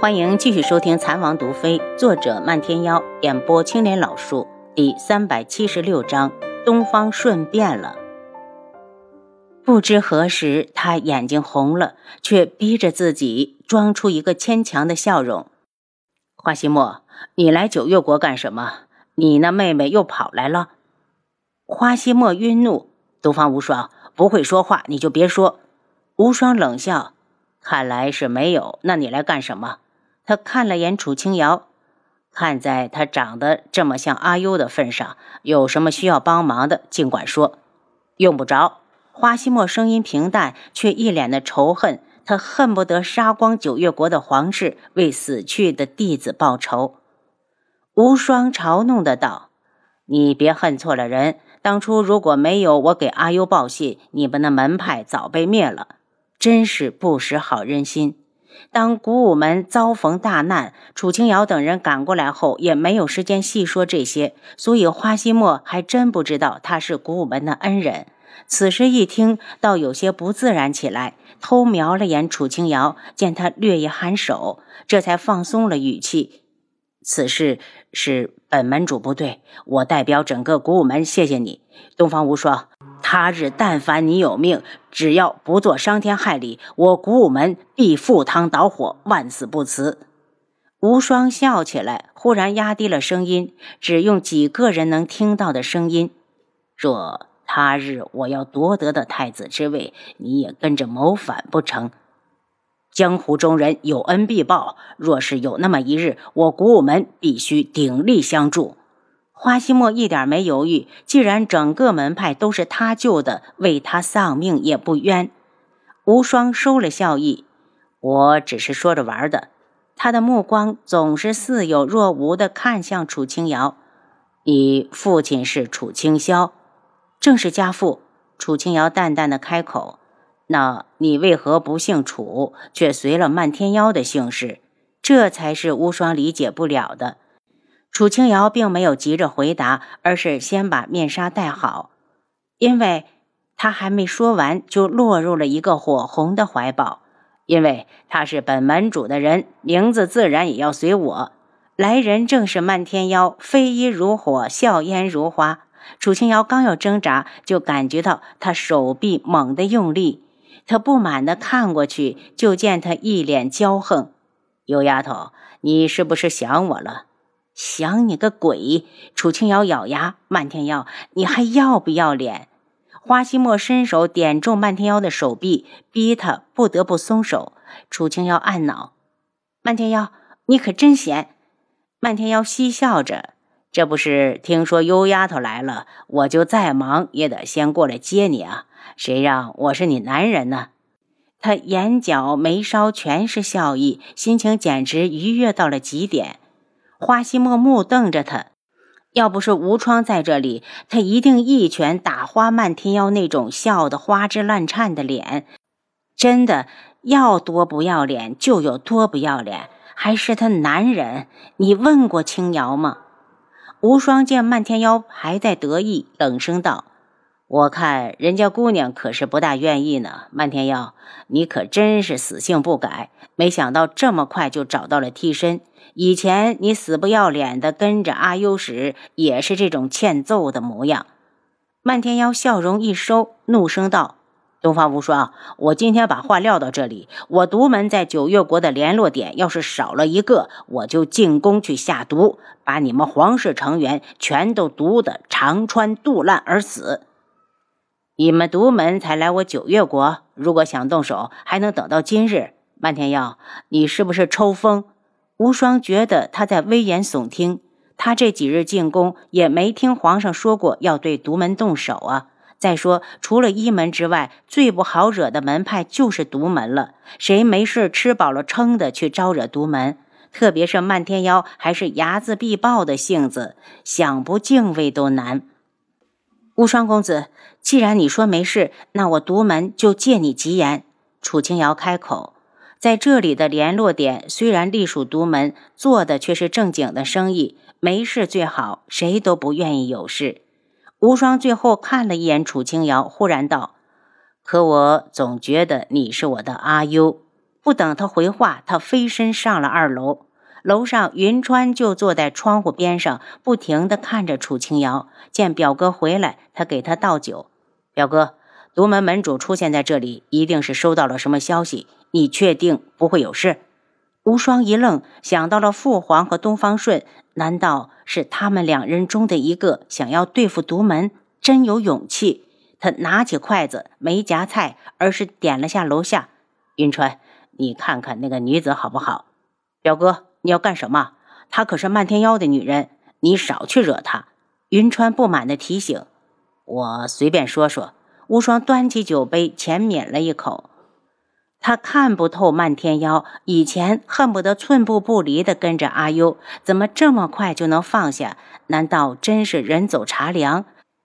欢迎继续收听《残王毒妃》，作者漫天妖，演播青莲老树，第三百七十六章：东方顺变了。不知何时，他眼睛红了，却逼着自己装出一个牵强的笑容。花希墨，你来九月国干什么？你那妹妹又跑来了。花希墨晕怒，东方无双不会说话，你就别说。无双冷笑，看来是没有。那你来干什么？他看了眼楚清瑶，看在他长得这么像阿优的份上，有什么需要帮忙的，尽管说。用不着。花希墨声音平淡，却一脸的仇恨。他恨不得杀光九月国的皇室，为死去的弟子报仇。无双嘲弄的道：“你别恨错了人。当初如果没有我给阿优报信，你们的门派早被灭了。真是不识好人心。”当古武门遭逢大难，楚清瑶等人赶过来后，也没有时间细说这些，所以花希墨还真不知道他是古武门的恩人。此时一听，倒有些不自然起来，偷瞄了眼楚清瑶，见他略一颔首，这才放松了语气：“此事是本门主不对，我代表整个古武门谢谢你，东方无双。”他日但凡你有命，只要不做伤天害理，我古武门必赴汤蹈火，万死不辞。无双笑起来，忽然压低了声音，只用几个人能听到的声音：“若他日我要夺得的太子之位，你也跟着谋反不成？江湖中人有恩必报，若是有那么一日，我古武门必须鼎力相助。”花希墨一点没犹豫，既然整个门派都是他救的，为他丧命也不冤。无双收了笑意，我只是说着玩的。他的目光总是似有若无的看向楚清瑶。你父亲是楚清霄，正是家父。楚清瑶淡淡的开口：“那你为何不姓楚，却随了漫天妖的姓氏？这才是无双理解不了的。”楚清瑶并没有急着回答，而是先把面纱戴好，因为他还没说完，就落入了一个火红的怀抱。因为他是本门主的人，名字自然也要随我。来人正是漫天妖，飞衣如火，笑颜如花。楚清瑶刚要挣扎，就感觉到他手臂猛地用力，他不满地看过去，就见他一脸骄横：“有丫头，你是不是想我了？”想你个鬼！楚清瑶咬牙：“漫天妖，你还要不要脸？”花希墨伸手点中漫天妖的手臂，逼他不得不松手。楚清瑶暗恼：“漫天妖，你可真闲。”漫天妖嬉笑着：“这不是听说优丫头来了，我就再忙也得先过来接你啊！谁让我是你男人呢？”他眼角眉梢全是笑意，心情简直愉悦到了极点。花西莫木瞪着他，要不是吴窗在这里，他一定一拳打花漫天妖那种笑得花枝乱颤的脸。真的要多不要脸就有多不要脸，还是他男人？你问过青瑶吗？无双见漫天妖还在得意，冷声道：“我看人家姑娘可是不大愿意呢。漫天妖，你可真是死性不改，没想到这么快就找到了替身。”以前你死不要脸的跟着阿优时，也是这种欠揍的模样。漫天妖笑容一收，怒声道：“东方无双，我今天把话撂到这里，我独门在九月国的联络点要是少了一个，我就进宫去下毒，把你们皇室成员全都毒得肠穿肚烂而死。你们独门才来我九月国，如果想动手，还能等到今日。漫天妖，你是不是抽风？”无双觉得他在危言耸听，他这几日进宫也没听皇上说过要对独门动手啊。再说，除了一门之外，最不好惹的门派就是独门了。谁没事吃饱了撑的去招惹独门？特别是漫天妖，还是睚眦必报的性子，想不敬畏都难。无双公子，既然你说没事，那我独门就借你吉言。楚清瑶开口。在这里的联络点虽然隶属独门，做的却是正经的生意，没事最好，谁都不愿意有事。无双最后看了一眼楚清瑶，忽然道：“可我总觉得你是我的阿优。”不等他回话，他飞身上了二楼。楼上，云川就坐在窗户边上，不停地看着楚清瑶。见表哥回来，他给他倒酒。表哥，独门门主出现在这里，一定是收到了什么消息。你确定不会有事？无双一愣，想到了父皇和东方顺，难道是他们两人中的一个想要对付独门？真有勇气！他拿起筷子，没夹菜，而是点了下楼下。云川，你看看那个女子好不好？表哥。你要干什么？她可是漫天妖的女人，你少去惹她。云川不满的提醒：“我随便说说。”无双端起酒杯，浅抿了一口。他看不透漫天妖，以前恨不得寸步不离地跟着阿优，怎么这么快就能放下？难道真是人走茶凉？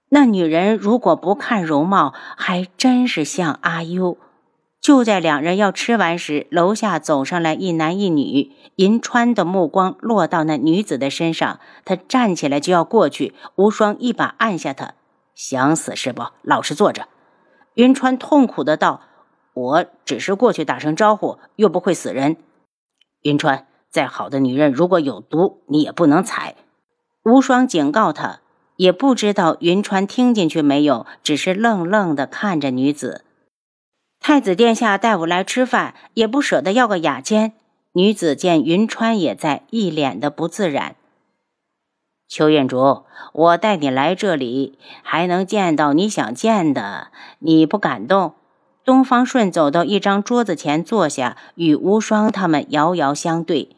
那女人如果不看容貌，还真是像阿优。就在两人要吃完时，楼下走上来一男一女。银川的目光落到那女子的身上，他站起来就要过去，无双一把按下他。想死是不？老实坐着。云川痛苦的道：“我只是过去打声招呼，又不会死人。”云川，再好的女人如果有毒，你也不能踩。无双警告他，也不知道云川听进去没有，只是愣愣的看着女子。太子殿下带我来吃饭，也不舍得要个雅间。女子见云川也在，一脸的不自然。邱院主，我带你来这里，还能见到你想见的，你不感动？东方顺走到一张桌子前坐下，与无双他们遥遥相对。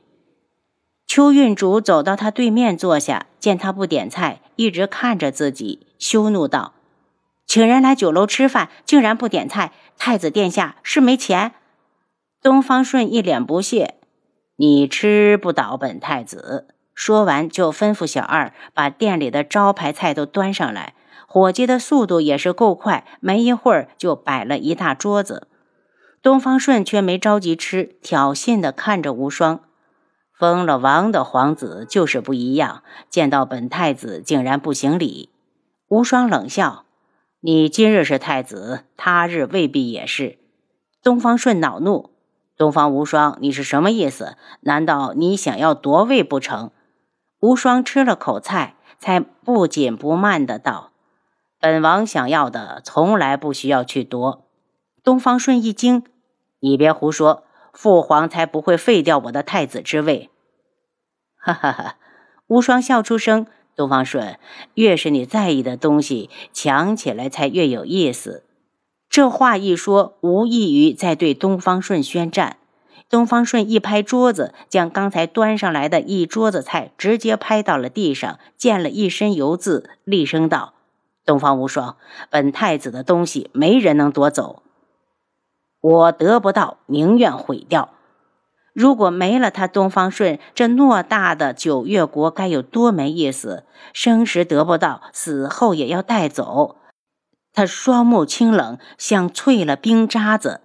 邱院主走到他对面坐下，见他不点菜，一直看着自己，羞怒道：“请人来酒楼吃饭，竟然不点菜！”太子殿下是没钱，东方顺一脸不屑：“你吃不倒本太子。”说完就吩咐小二把店里的招牌菜都端上来。伙计的速度也是够快，没一会儿就摆了一大桌子。东方顺却没着急吃，挑衅地看着无双：“封了王的皇子就是不一样，见到本太子竟然不行礼。”无双冷笑。你今日是太子，他日未必也是。东方顺恼怒：“东方无双，你是什么意思？难道你想要夺位不成？”无双吃了口菜，才不紧不慢的道：“本王想要的，从来不需要去夺。”东方顺一惊：“你别胡说，父皇才不会废掉我的太子之位。”哈哈哈！无双笑出声。东方顺，越是你在意的东西，抢起来才越有意思。这话一说，无异于在对东方顺宣战。东方顺一拍桌子，将刚才端上来的一桌子菜直接拍到了地上，溅了一身油渍，厉声道：“东方无双，本太子的东西没人能夺走，我得不到，宁愿毁掉。”如果没了他，东方顺这偌大的九月国该有多没意思！生时得不到，死后也要带走。他双目清冷，像淬了冰渣子。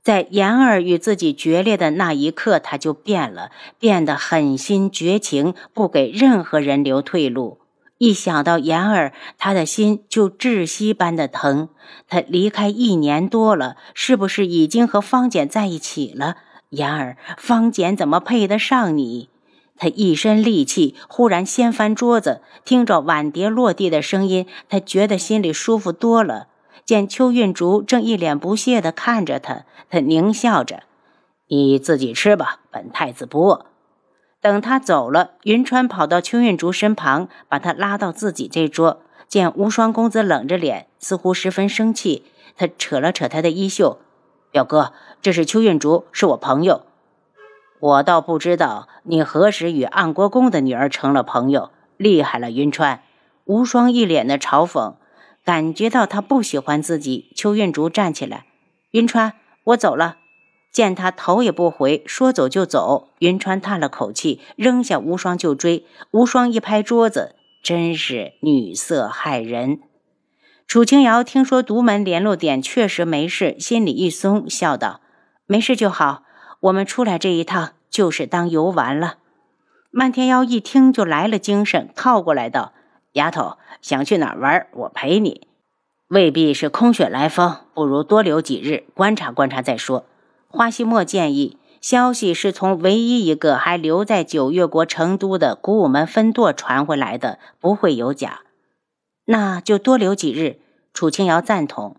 在言儿与自己决裂的那一刻，他就变了，变得狠心绝情，不给任何人留退路。一想到言儿，他的心就窒息般的疼。他离开一年多了，是不是已经和方简在一起了？然而，方简怎么配得上你？他一身戾气，忽然掀翻桌子，听着碗碟落地的声音，他觉得心里舒服多了。见邱运竹正一脸不屑地看着他，他狞笑着：“你自己吃吧，本太子不饿。”等他走了，云川跑到邱运竹身旁，把他拉到自己这桌。见无双公子冷着脸，似乎十分生气，他扯了扯他的衣袖。表哥，这是邱运竹，是我朋友。我倒不知道你何时与安国公的女儿成了朋友。厉害了，云川！无双一脸的嘲讽，感觉到他不喜欢自己。邱运竹站起来，云川，我走了。见他头也不回，说走就走，云川叹了口气，扔下无双就追。无双一拍桌子，真是女色害人。楚清瑶听说独门联络点确实没事，心里一松，笑道：“没事就好，我们出来这一趟就是当游玩了。”漫天妖一听就来了精神，靠过来道：“丫头想去哪儿玩？我陪你。未必是空穴来风，不如多留几日，观察观察再说。”花希墨建议，消息是从唯一一个还留在九月国成都的古武门分舵传回来的，不会有假。那就多留几日。楚清瑶赞同。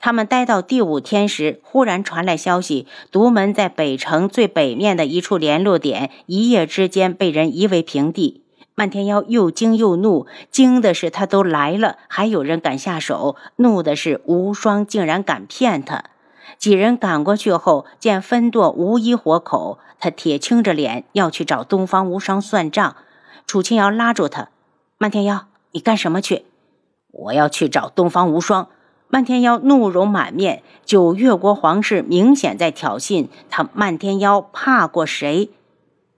他们待到第五天时，忽然传来消息，独门在北城最北面的一处联络点，一夜之间被人夷为平地。漫天妖又惊又怒，惊的是他都来了，还有人敢下手；怒的是无双竟然敢骗他。几人赶过去后，见分舵无一活口，他铁青着脸要去找东方无双算账。楚清瑶拉住他：“漫天妖，你干什么去？”“我要去找东方无双。”漫天妖怒容满面，九月国皇室明显在挑衅他。漫天妖怕过谁？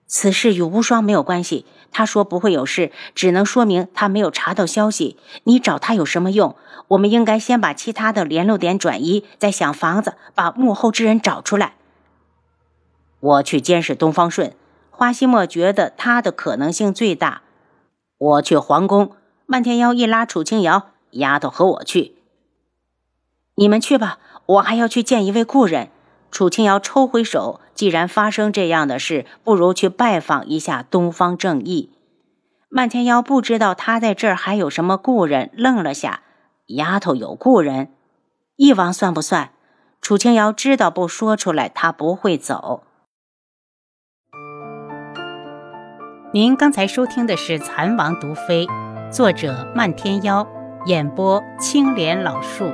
此事与无双没有关系。他说不会有事，只能说明他没有查到消息。你找他有什么用？我们应该先把其他的联络点转移，再想法子把幕后之人找出来。我去监视东方顺。花希墨觉得他的可能性最大。我去皇宫。漫天妖一拉楚清瑶，丫头和我去。你们去吧，我还要去见一位故人。楚清瑶抽回手，既然发生这样的事，不如去拜访一下东方正义。漫天妖不知道他在这儿还有什么故人，愣了下。丫头有故人，翼王算不算？楚清瑶知道不说出来，他不会走。您刚才收听的是《蚕王毒妃》，作者漫天妖，演播青莲老树。